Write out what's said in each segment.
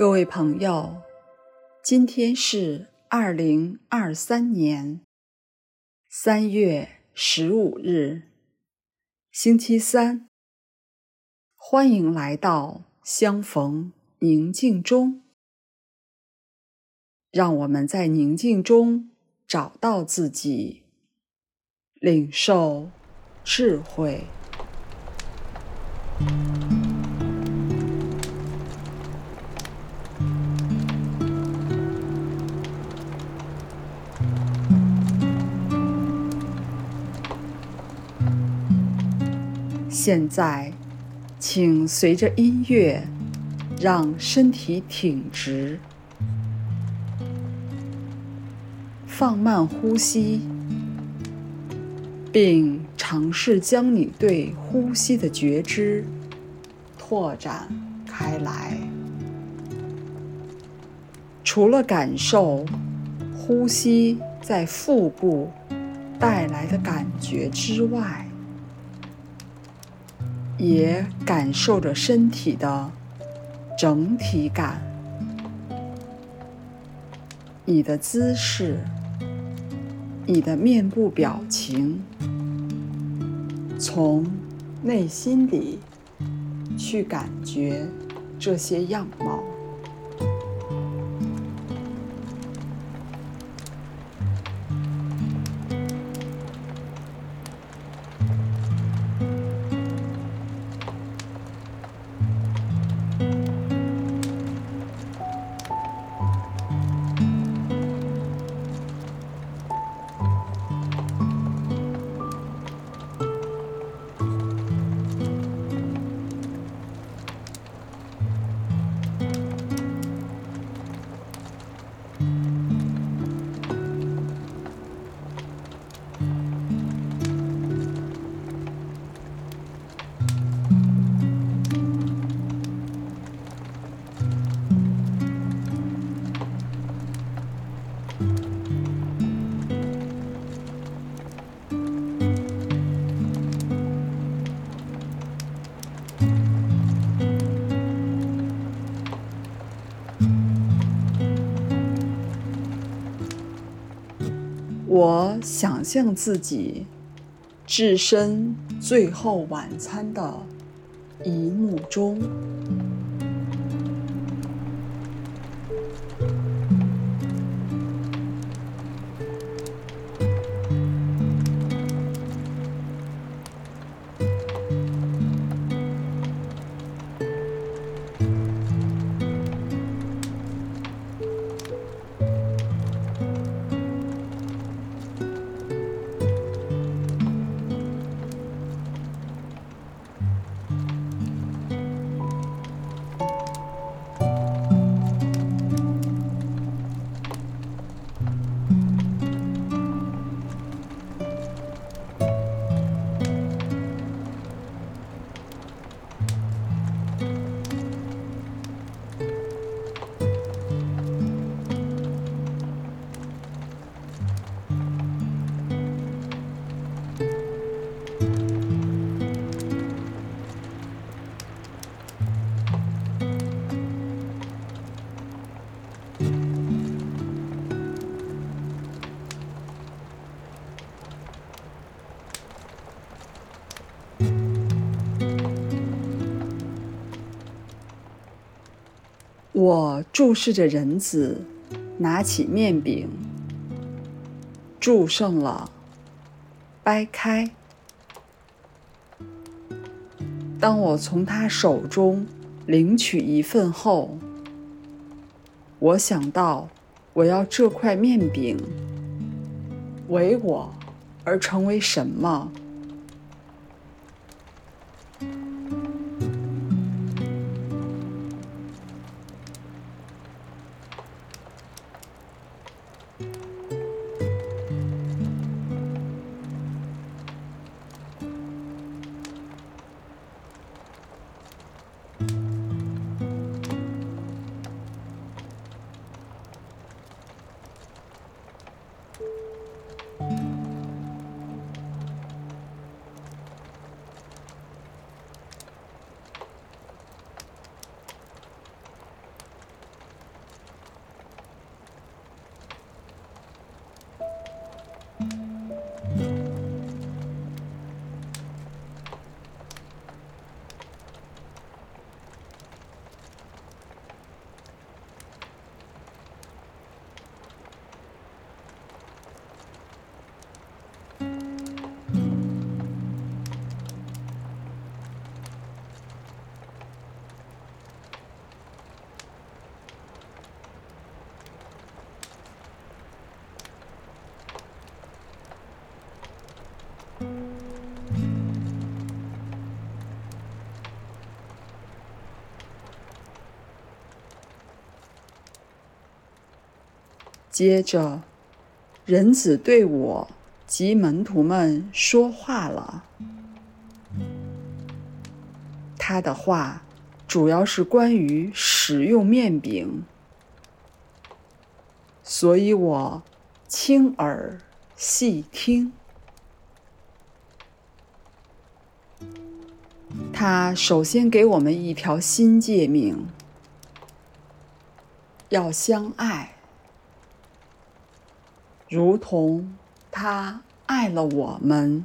各位朋友，今天是二零二三年三月十五日，星期三。欢迎来到相逢宁静中，让我们在宁静中找到自己，领受智慧。现在，请随着音乐，让身体挺直，放慢呼吸，并尝试将你对呼吸的觉知拓展开来。除了感受呼吸在腹部带来的感觉之外，也感受着身体的整体感，你的姿势，你的面部表情，从内心里去感觉这些样貌。我想象自己置身《最后晚餐》的一幕中。我注视着人子拿起面饼，祝圣了，掰开。当我从他手中领取一份后，我想到我要这块面饼为我而成为什么。接着，人子对我及门徒们说话了。他的话主要是关于使用面饼，所以我倾耳细听。他首先给我们一条新诫命，要相爱，如同他爱了我们。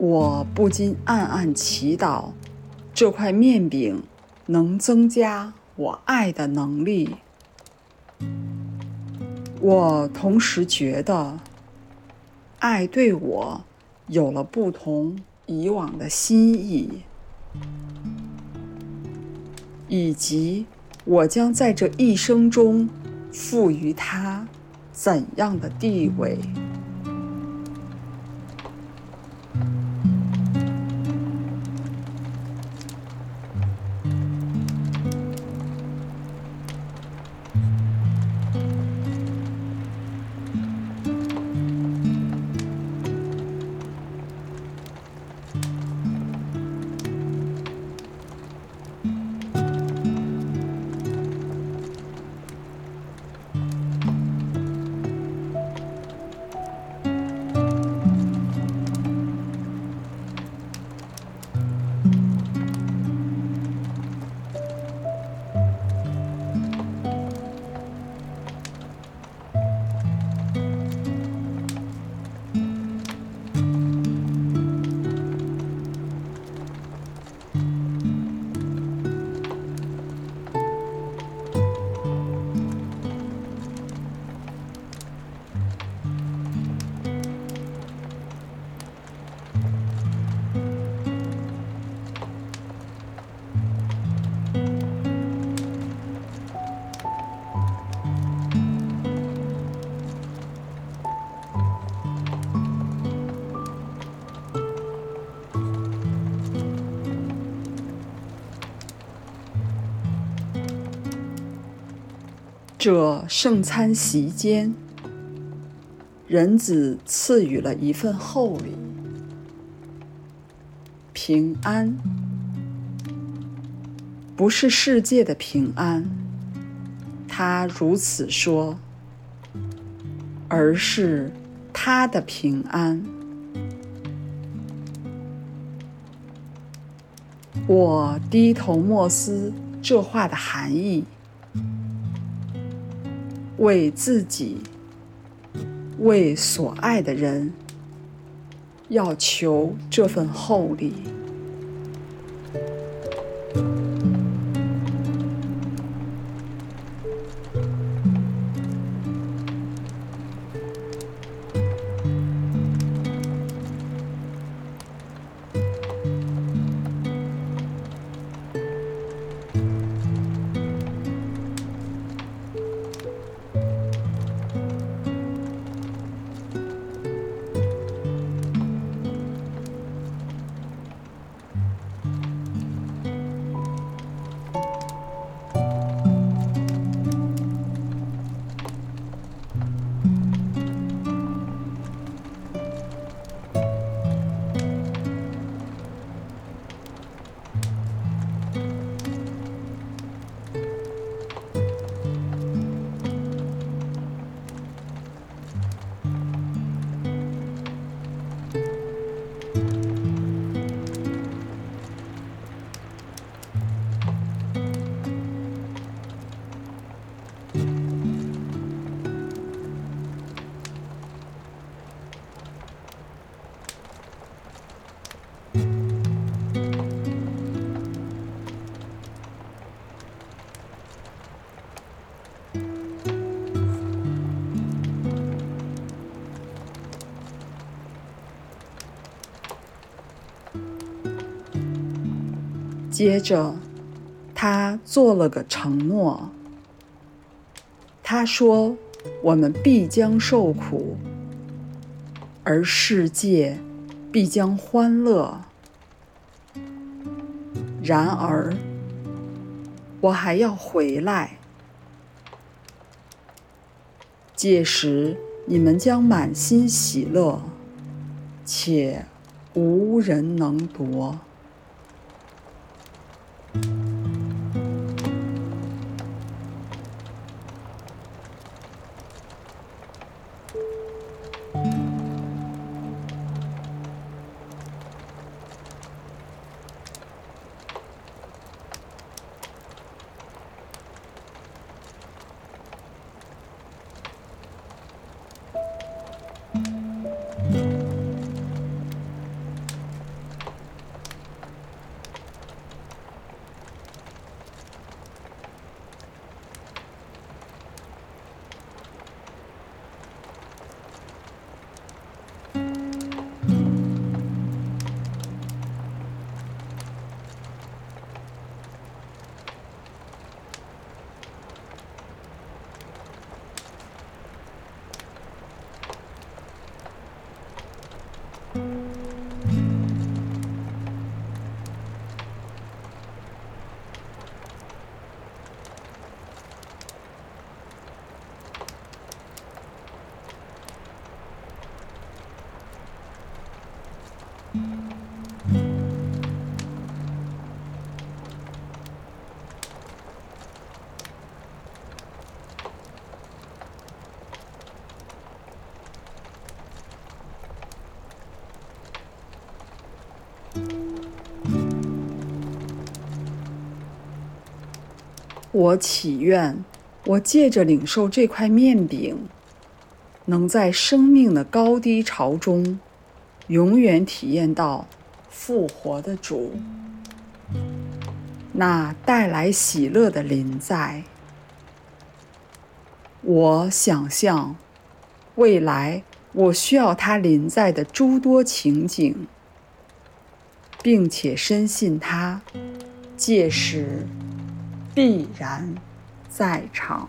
我不禁暗暗祈祷，这块面饼能增加我爱的能力。我同时觉得，爱对我有了不同以往的新意，以及我将在这一生中赋予它怎样的地位。这圣餐席间，人子赐予了一份厚礼——平安，不是世界的平安，他如此说，而是他的平安。我低头默思这话的含义。为自己，为所爱的人，要求这份厚礼。接着，他做了个承诺。他说：“我们必将受苦，而世界必将欢乐。然而，我还要回来。届时，你们将满心喜乐，且无人能夺。”我祈愿，我借着领受这块面饼，能在生命的高低潮中，永远体验到复活的主，那带来喜乐的临在。我想象，未来我需要他临在的诸多情景，并且深信他，届时必然在场。